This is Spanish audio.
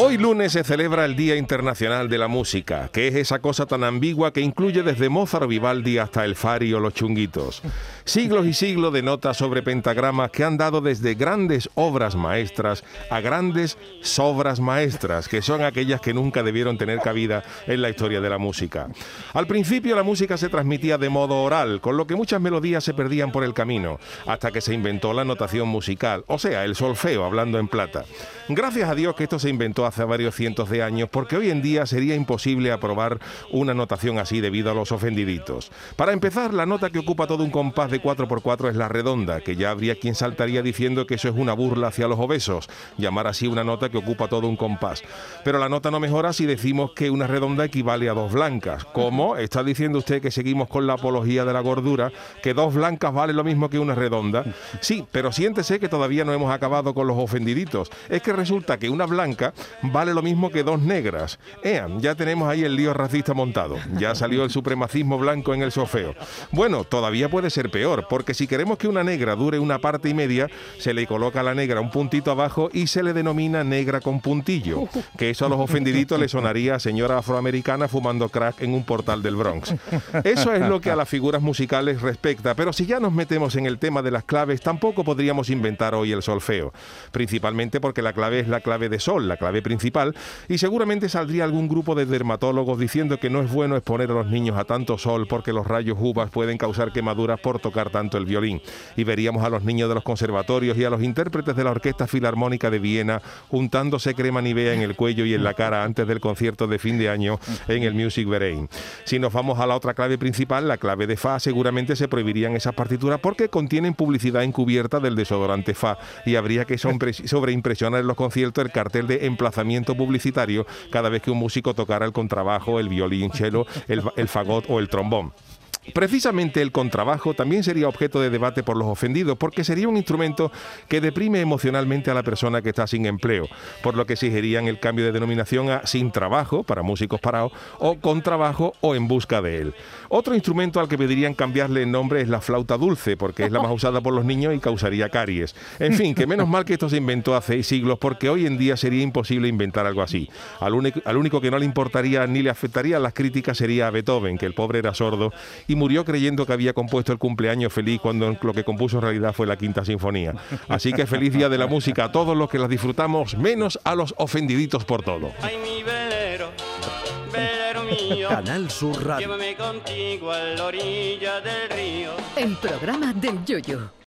Hoy lunes se celebra el Día Internacional de la Música, que es esa cosa tan ambigua que incluye desde Mozart Vivaldi hasta el Fari o los chunguitos. Siglos y siglos de notas sobre pentagramas que han dado desde grandes obras maestras a grandes sobras maestras, que son aquellas que nunca debieron tener cabida en la historia de la música. Al principio la música se transmitía de modo oral, con lo que muchas melodías se perdían por el camino, hasta que se inventó la notación musical, o sea, el solfeo, hablando en plata. Gracias a Dios que esto se inventó hace varios cientos de años, porque hoy en día sería imposible aprobar una notación así debido a los ofendiditos. Para empezar, la nota que ocupa todo un compás de 4x4 es la redonda, que ya habría quien saltaría diciendo que eso es una burla hacia los obesos, llamar así una nota que ocupa todo un compás. Pero la nota no mejora si decimos que una redonda equivale a dos blancas. ¿Cómo? ¿Está diciendo usted que seguimos con la apología de la gordura, que dos blancas vale lo mismo que una redonda? Sí, pero siéntese que todavía no hemos acabado con los ofendiditos. Es que resulta que una blanca vale lo mismo que dos negras. Ean, ya tenemos ahí el lío racista montado. Ya salió el supremacismo blanco en el sofeo. Bueno, todavía puede ser peor, porque si queremos que una negra dure una parte y media, se le coloca a la negra un puntito abajo y se le denomina negra con puntillo. Que eso a los ofendiditos le sonaría a señora afroamericana fumando crack en un portal del Bronx. Eso es lo que a las figuras musicales respecta, pero si ya nos metemos en el tema de las claves, tampoco podríamos inventar hoy el solfeo. Principalmente porque la clave es la clave de sol, la clave principal, y seguramente saldría algún grupo de dermatólogos diciendo que no es bueno exponer a los niños a tanto sol porque los rayos UVA pueden causar quemaduras por tocar tanto el violín. Y veríamos a los niños de los conservatorios y a los intérpretes de la Orquesta Filarmónica de Viena juntándose crema nivea en el cuello y en la cara antes del concierto de fin de año en el Music Verein. Si nos vamos a la otra clave principal, la clave de Fa, seguramente se prohibirían esas partituras porque contienen publicidad encubierta del desodorante Fa y habría que sobreimpresionar en los conciertos el cartel de publicitario cada vez que un músico tocara el contrabajo, el violín, cello, el, el fagot o el trombón. Precisamente el contrabajo también sería objeto de debate por los ofendidos, porque sería un instrumento que deprime emocionalmente a la persona que está sin empleo, por lo que exigirían el cambio de denominación a sin trabajo para músicos parados o con trabajo o en busca de él. Otro instrumento al que pedirían cambiarle el nombre es la flauta dulce, porque es la más usada por los niños y causaría caries. En fin, que menos mal que esto se inventó hace siglos, porque hoy en día sería imposible inventar algo así. Al único, que no le importaría ni le afectaría las críticas sería a Beethoven, que el pobre era sordo y murió creyendo que había compuesto el cumpleaños feliz cuando lo que compuso en realidad fue la quinta sinfonía. Así que feliz día de la música a todos los que la disfrutamos, menos a los ofendiditos por todo. Ay, mi velero, velero mío, Canal Sur Radio. llévame contigo a la orilla del río. El programa del Yoyo.